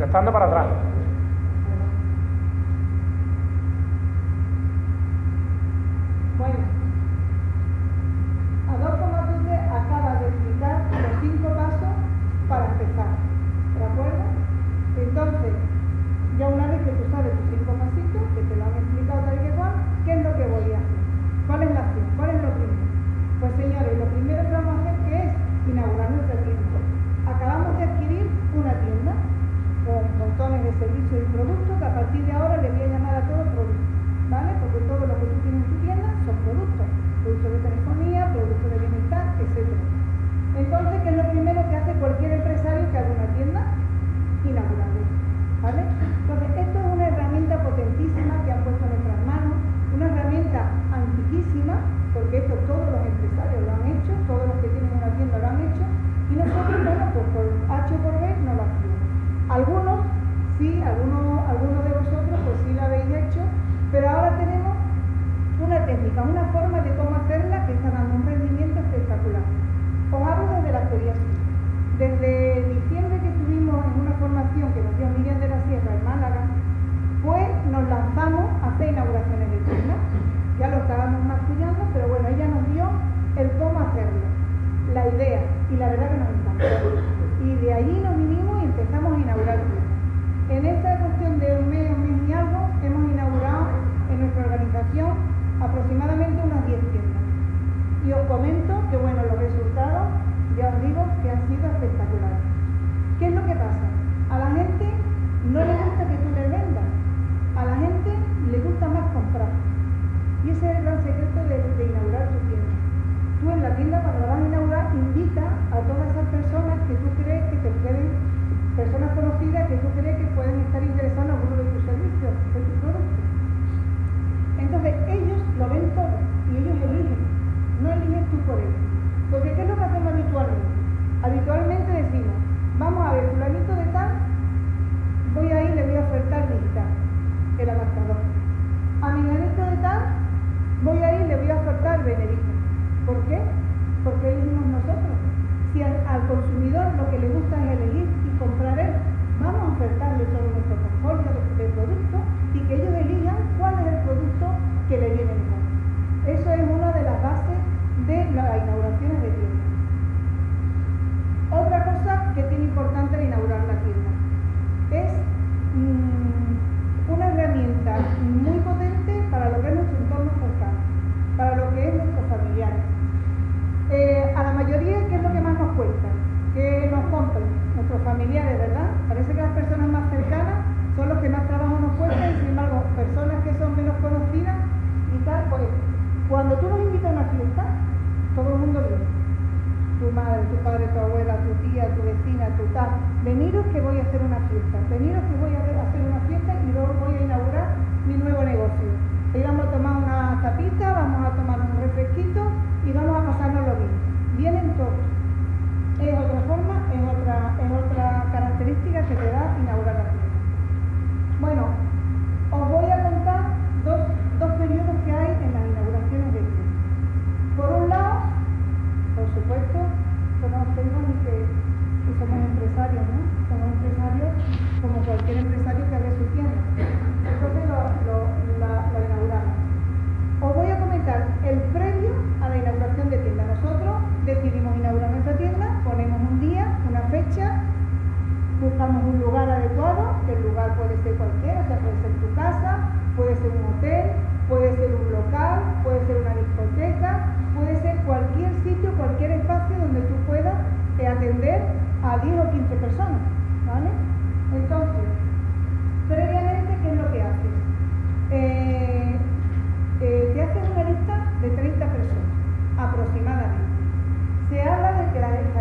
estando para atrás.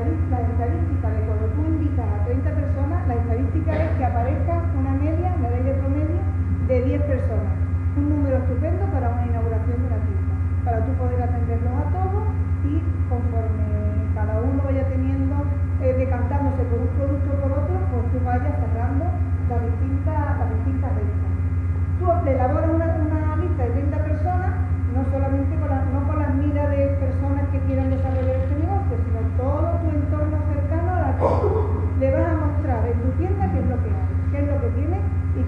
estadística, las estadísticas de cuando tú invitas a 30 personas, la estadística es que aparezca una media, una ley de promedio, de 10 personas. Un número estupendo para una inauguración de una fiesta, para tú poder atenderlos a todos y conforme cada uno vaya teniendo, eh, decantándose por un producto o por otro, pues tú vayas cerrando las distintas, las. Tú te elaboras una, una lista de 30 personas, no solamente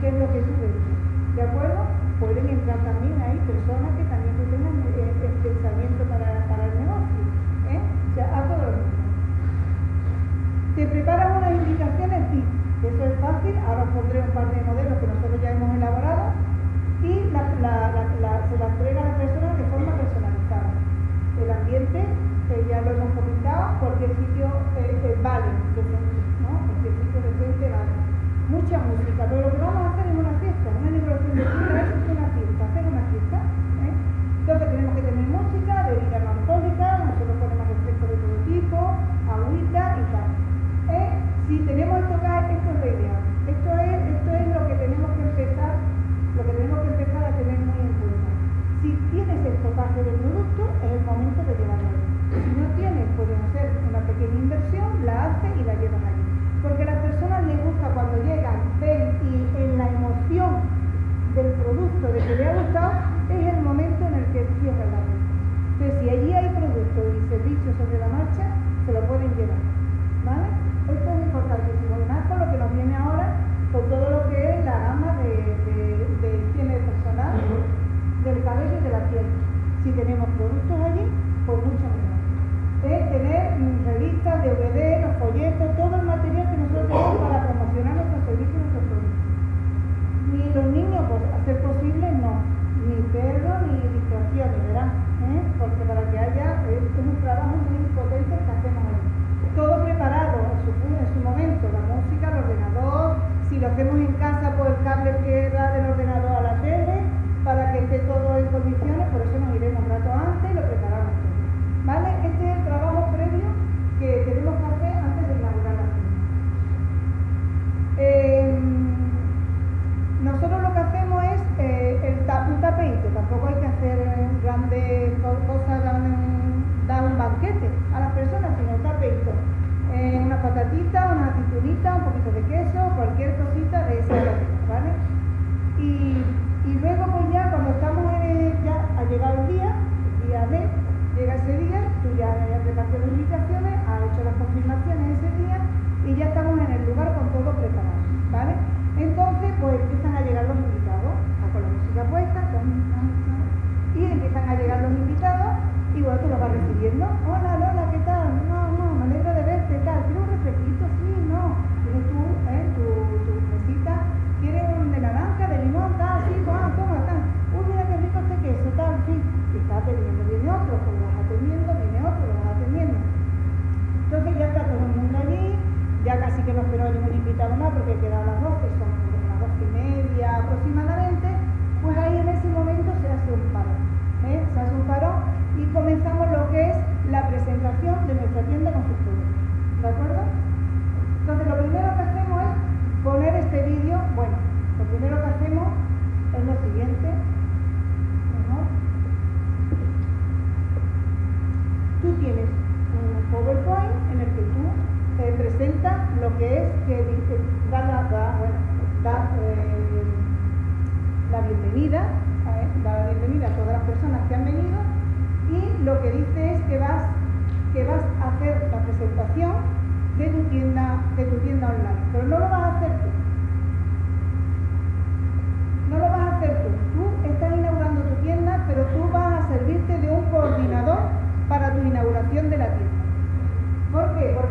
qué es lo que sucede. ¿De acuerdo? Pueden entrar también ahí personas que también tengan el, pensamiento para, para, el negocio. ¿eh? O sea, a todo lo mismo. Te preparan unas indicaciones, sí. Eso es fácil. Ahora os pondré un par de modelos que nosotros ya hemos elaborado y se las entrega a las personas de forma personalizada. El ambiente, eh, ya lo hemos comentado, cualquier sitio eh, eh vale, ¿no? cualquier sitio decente vale mucha música, pero lo que vamos a hacer es una fiesta.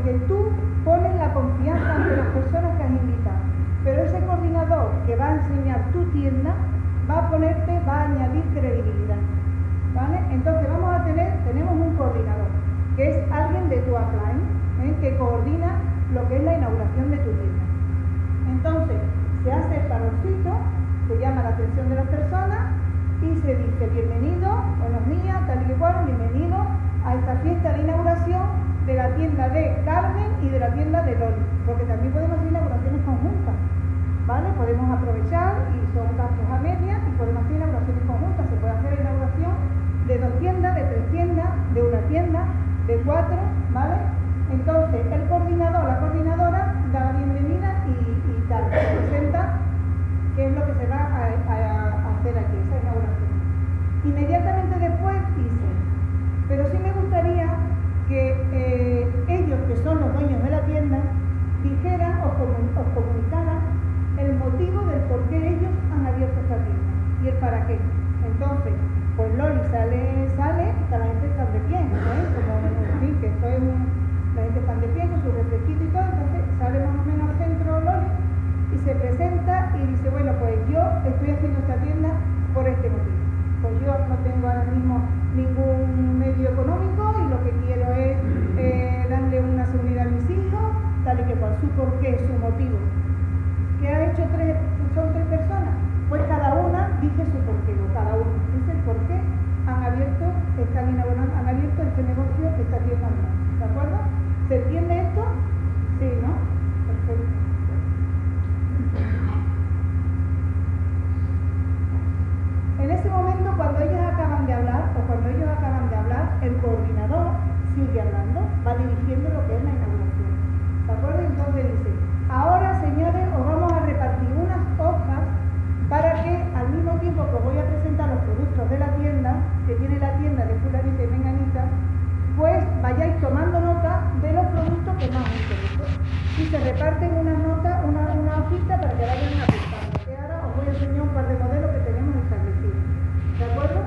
porque tú pones la confianza ante las personas que has invitado. Pero ese coordinador que va a enseñar tu tienda va a ponerte, va a añadir credibilidad. ¿Vale? Entonces vamos a tener, tenemos un coordinador, que es alguien de tu upline, ¿eh? que coordina lo que es la inauguración de tu tienda. Entonces, se hace el paroncito, se llama la atención de las personas y se dice bienvenido, buenos días, tal y cual, bienvenido a esta fiesta de inauguración de la tienda de Carmen y de la tienda de Loli, porque también podemos hacer inauguraciones conjuntas, ¿vale? Podemos aprovechar y son gastos a media y podemos hacer inauguraciones conjuntas, se puede hacer inauguración de dos tiendas, de tres tiendas, de una tienda, de cuatro, ¿vale? Entonces, el coordinador, la coordinadora da la bienvenida y, tal, presenta qué es lo que se va a, hacer aquí, esa inauguración. Inmediatamente después dice, pero sí me gustaría que eh, ellos, que son los dueños de la tienda, dijeran o, comunicaran el motivo del por qué ellos han abierto esta tienda y el para qué. Entonces, pues Loli sale, sale y la gente está de pie, ¿eh? como en que es la gente está de pie con su refresquito y todo, entonces sale más o menos al centro Loli y se presenta y dice, bueno, pues yo estoy haciendo esta tienda por este motivo. Pues yo no tengo ahora mismo ningún medio económico y lo que quiero es eh, darle una seguridad a mis hijos, tal y que cual, su porqué, su motivo. ¿Qué ha hecho tres, son tres personas? Pues cada una dice su porqué, o cada uno dice el porqué han abierto, están inaugurando, han abierto este negocio, esta tienda ¿De acuerdo? ¿Se entiende esto? Sí, ¿no? Cuando ellos acaban de hablar, o cuando ellos acaban de hablar, el coordinador sigue hablando, va dirigiendo lo que es la inauguración. ¿De acuerdo? Entonces dice, ahora señores, os vamos a repartir unas hojas para que al mismo tiempo que os voy a presentar los productos de la tienda, que tiene la tienda de fulanita y menganita, pues vayáis tomando nota de los productos que más os interesan. Y se reparten una nota, una, una hojita para que vayan apuntando. Que ahora os voy a enseñar un par de modelos que tenemos establecidos. ¿De acuerdo?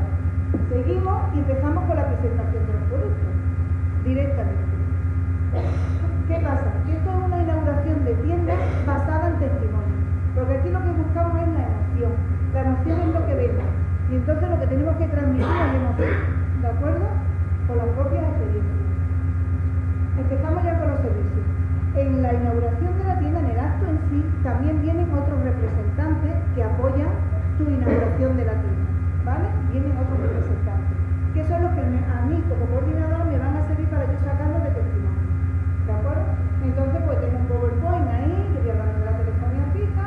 Seguimos y empezamos con la presentación de los productos. Directamente. ¿Qué pasa? Que esto es una inauguración de tiendas basada en testimonio. Porque aquí lo que buscamos es la emoción. La emoción es lo que vemos. Y entonces lo que tenemos que transmitir es la emoción. ¿De acuerdo? Con las propias experiencias. Empezamos ya con los servicios. En la inauguración de la tienda, en el acto en sí, también vienen otros representantes que apoyan tu inauguración de la tienda. ¿Vale? Vienen otros representantes. Que son los que a mí como coordinador me van a servir para yo sacarlos de testimonio. ¿De acuerdo? Entonces pues tengo un PowerPoint ahí, que voy a hablar de la telefonía fija,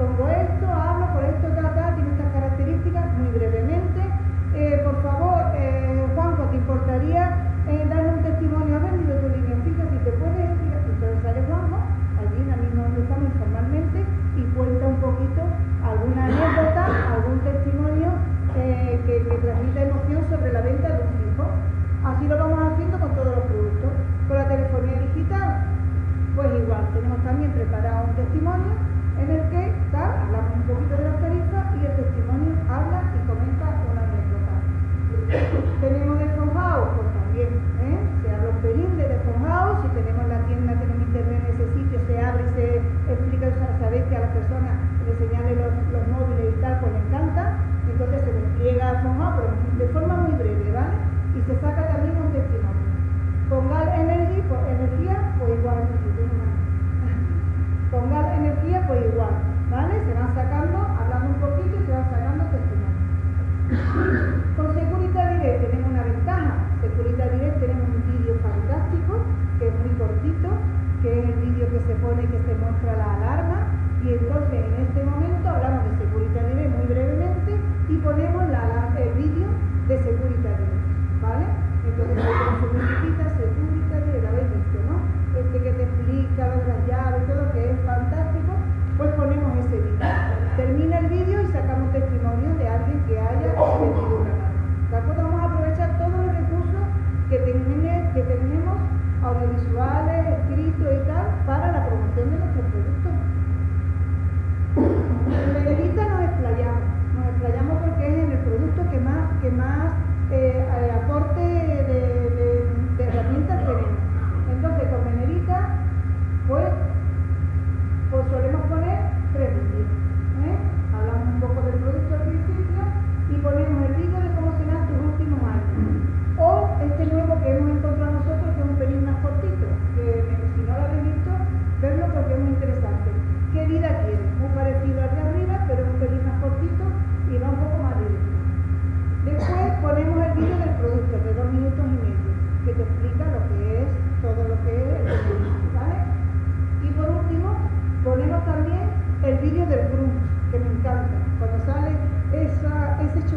pongo esto, hablo por esto, ta, tiene estas características muy brevemente. Eh, por favor, eh, Juanjo, ¿te importaría eh, darle un testimonio? ¿Has vendido tu línea fija? Si te puedes explicar, entonces sale Juanjo, allí en la misma donde estamos informalmente, y cuenta un poquito alguna anécdota, algún testimonio que, que transmita emoción sobre la venta de un fijo. Así lo vamos haciendo con todos los productos. Con la telefonía digital, pues igual, tenemos también preparado un testimonio en el que tal, hablamos un poquito de las tarifas y el testimonio habla y comenta una anécdota. tenemos de House, pues también, ¿eh? se habla un pelín de House, si tenemos la tienda, tenemos internet en ese sitio, se abre y se explica, sabéis que a las personas le señale los, móviles y tal, pues le encanta, entonces se despliega House, pero de forma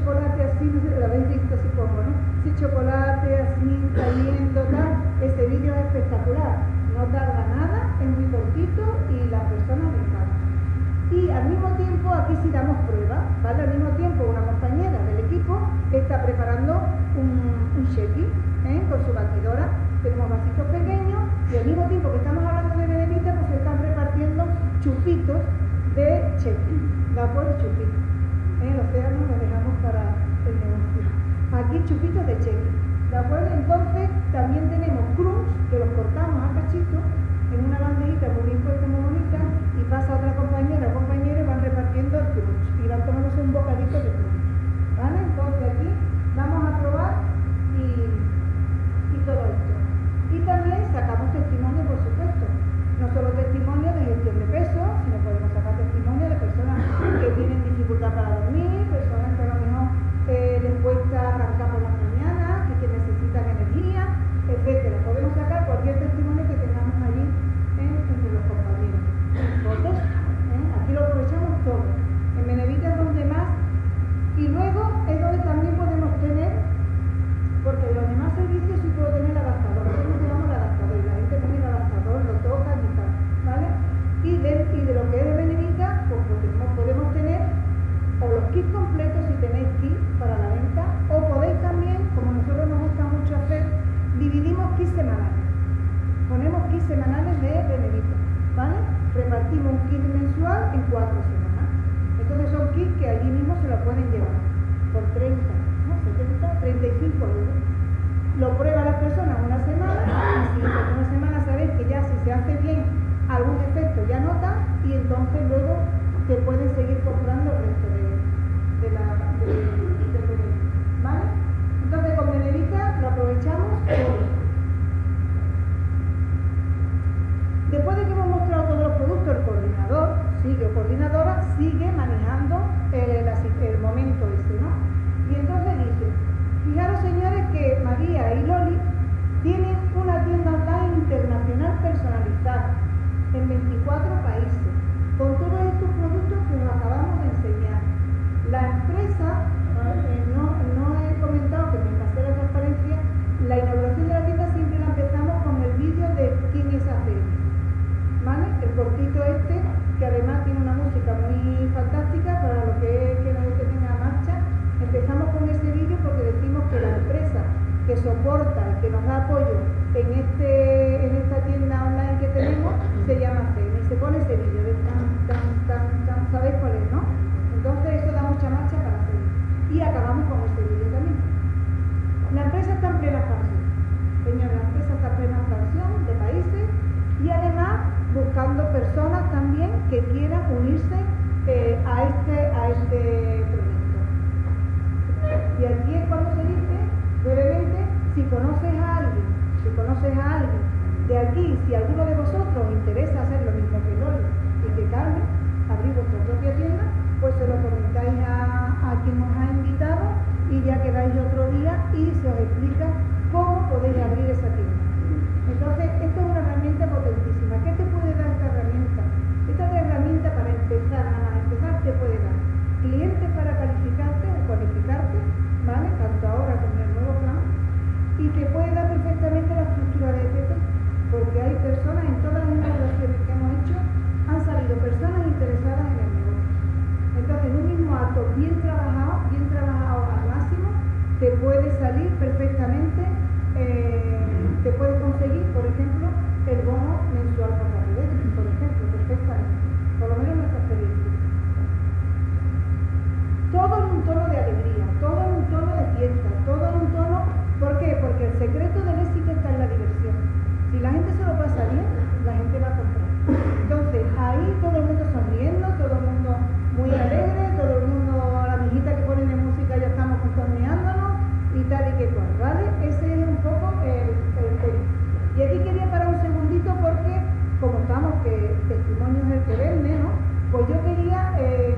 chocolate así, no sé, lo habéis visto supongo, ¿no? Ese chocolate así, cayendo, tal, este vídeo es espectacular. No tarda nada, es muy cortito y las personas le. Y al mismo tiempo, aquí sí damos pruebas, ¿vale? Al mismo tiempo, una compañera del equipo está preparando un, un ¿eh? con su batidora. Tenemos vasitos pequeños y al mismo tiempo que estamos hablando de Benedita, pues se están repartiendo chupitos de shaking, ¿de acuerdo? Chupitos. ¿eh? los termos los dejamos para el negocio. Aquí chupitos de cheque. ¿De acuerdo? Entonces también tenemos crunch que los cortamos a cachitos en una bandejita muy bien puesta, muy bonita, y pasa otra compañera o compañero y van repartiendo el crunch y van tomándose un bocadito de crunch. ¿Vale? Entonces aquí vamos a probar y, y todo esto. Y también sacamos testimonio, por supuesto. No solo testimonio de gestión de peso, sino podemos sacar testimonio got me. buscando personas también que quieran unirse eh, a, este, a este proyecto. Y aquí es cuando se dice, brevemente, si conoces a alguien, si conoces a alguien de aquí, si alguno de vosotros os interesa hacer lo mismo que Loli y que Carmen, abrir vuestra propia tienda, pues se lo comentáis a, a quien nos ha invitado y ya quedáis otro día y se os explica cómo podéis abrir esa tienda. Entonces, que puede ¿vale? Ese es un poco el. Y aquí quería parar un segundito porque, como estamos, que testimonio es el que vende, ¿no? Pues yo quería... Eh,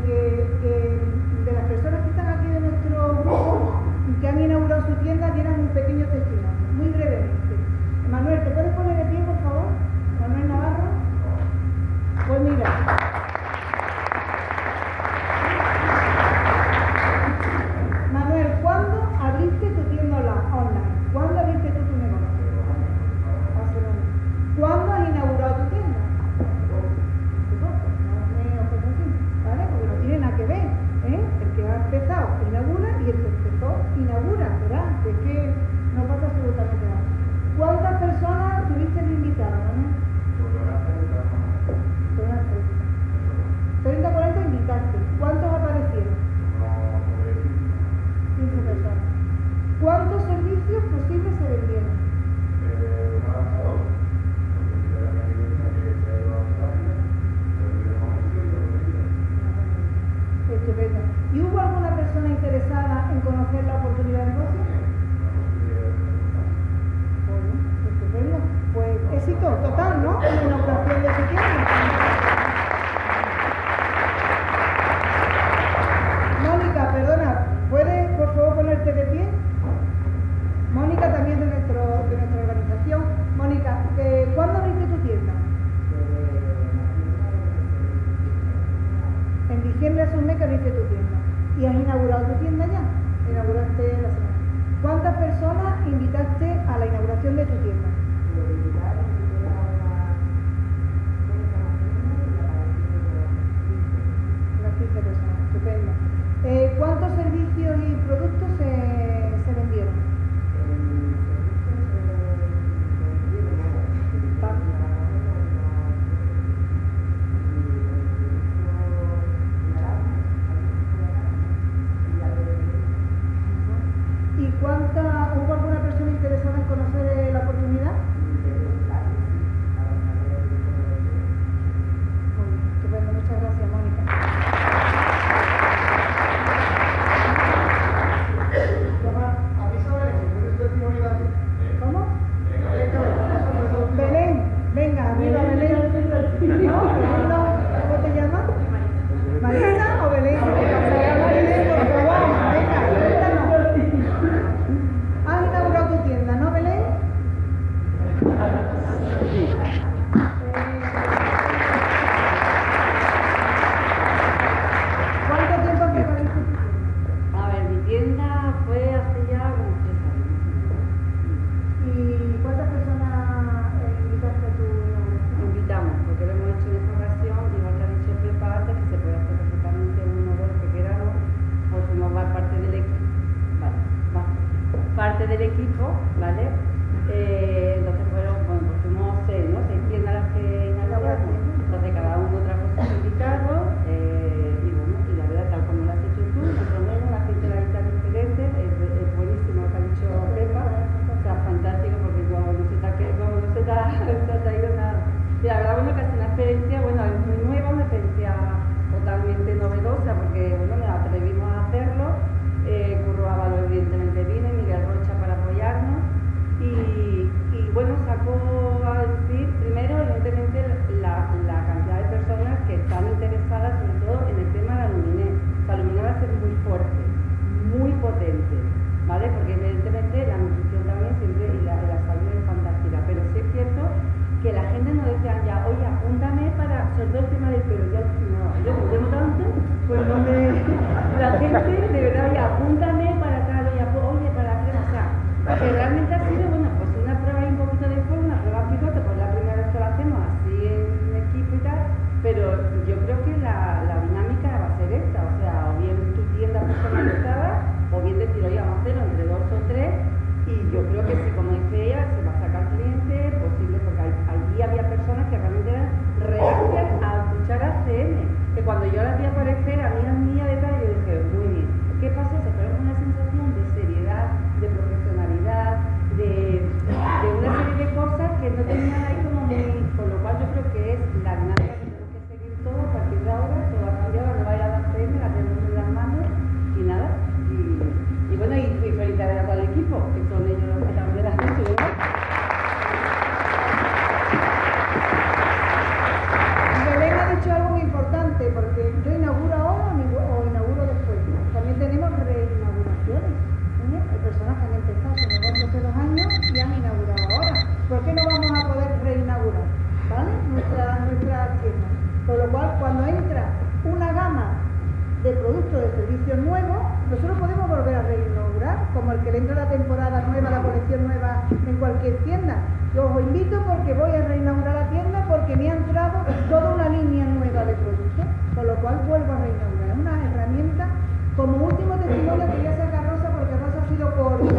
Como último testimonio quería sacar Rosa porque Rosa ha sido coordinadora.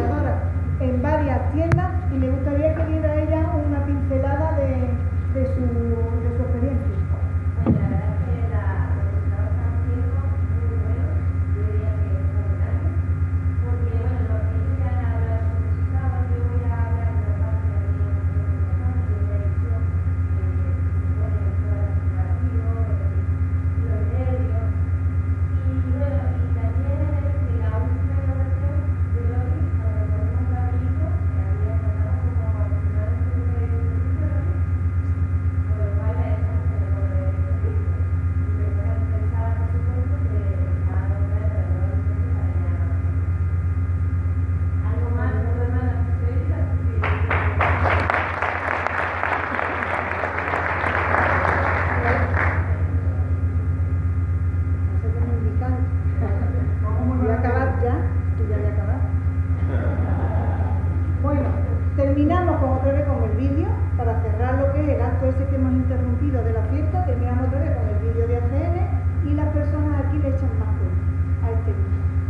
acto ese que hemos interrumpido de la fiesta, terminamos otra vez con el vídeo de ACN y las personas aquí le echan más cuenta a este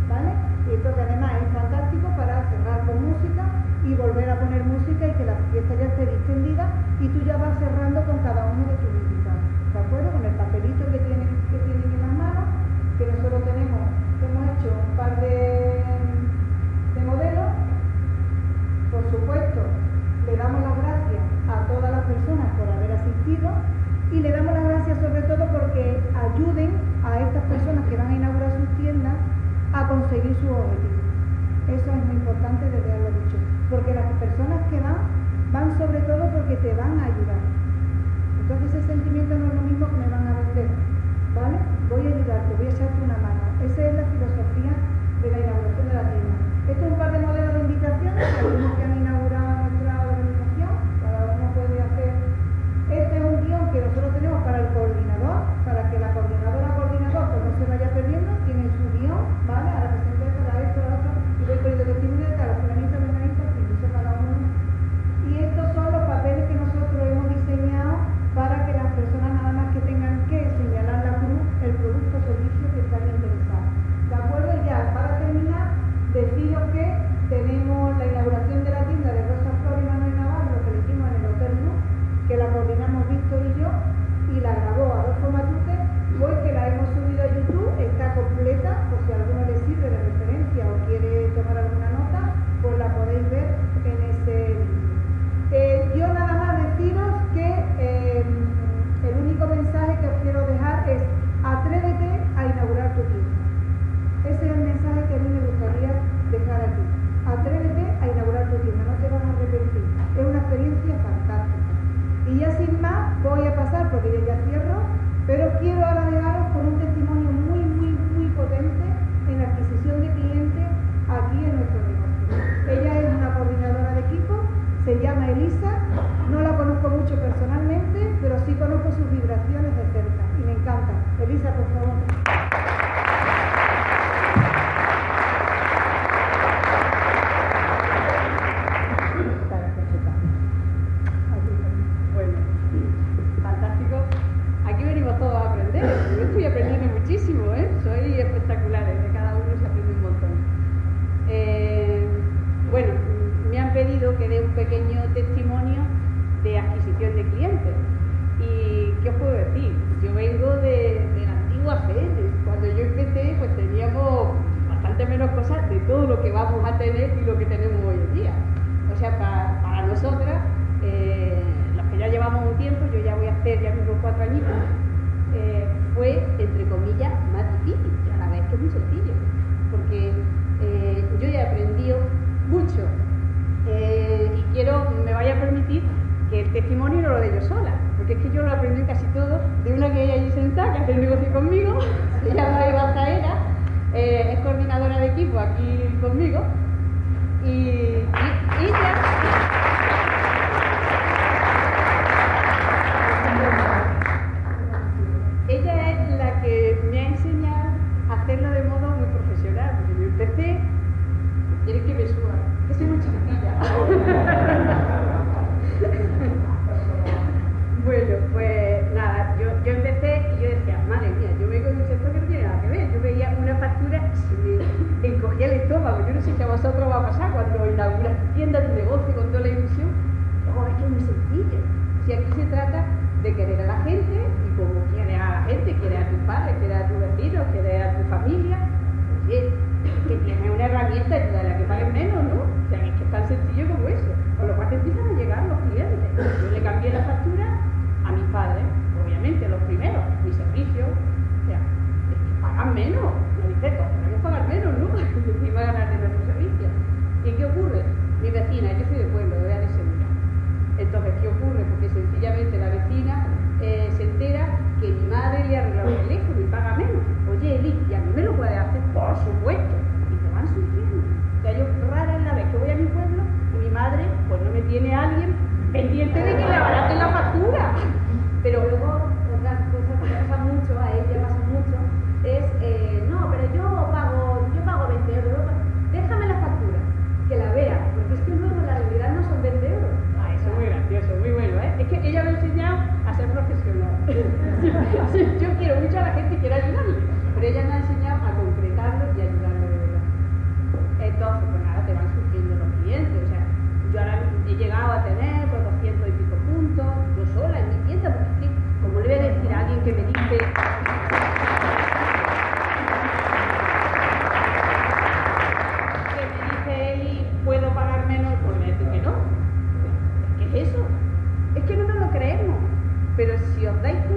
¿vale? Esto que además es fantástico para cerrar con música y volver a poner música y que la fiesta ya esté distendida y tú ya vas اوکے نا Elisa, por favor. el negocio conmigo, se llama Eva Saera, eh, es coordinadora de equipo aquí conmigo y. familia, oye, que tiene una herramienta de la que paguen menos, ¿no? O sea, es que es tan sencillo como eso. Con lo cual te empiezan a llegar los clientes. Yo le cambié la factura a mis padres, obviamente, los primeros, mis servicios. O sea, pagan menos. Me dice, pues, tenemos que pagar menos, ¿no? they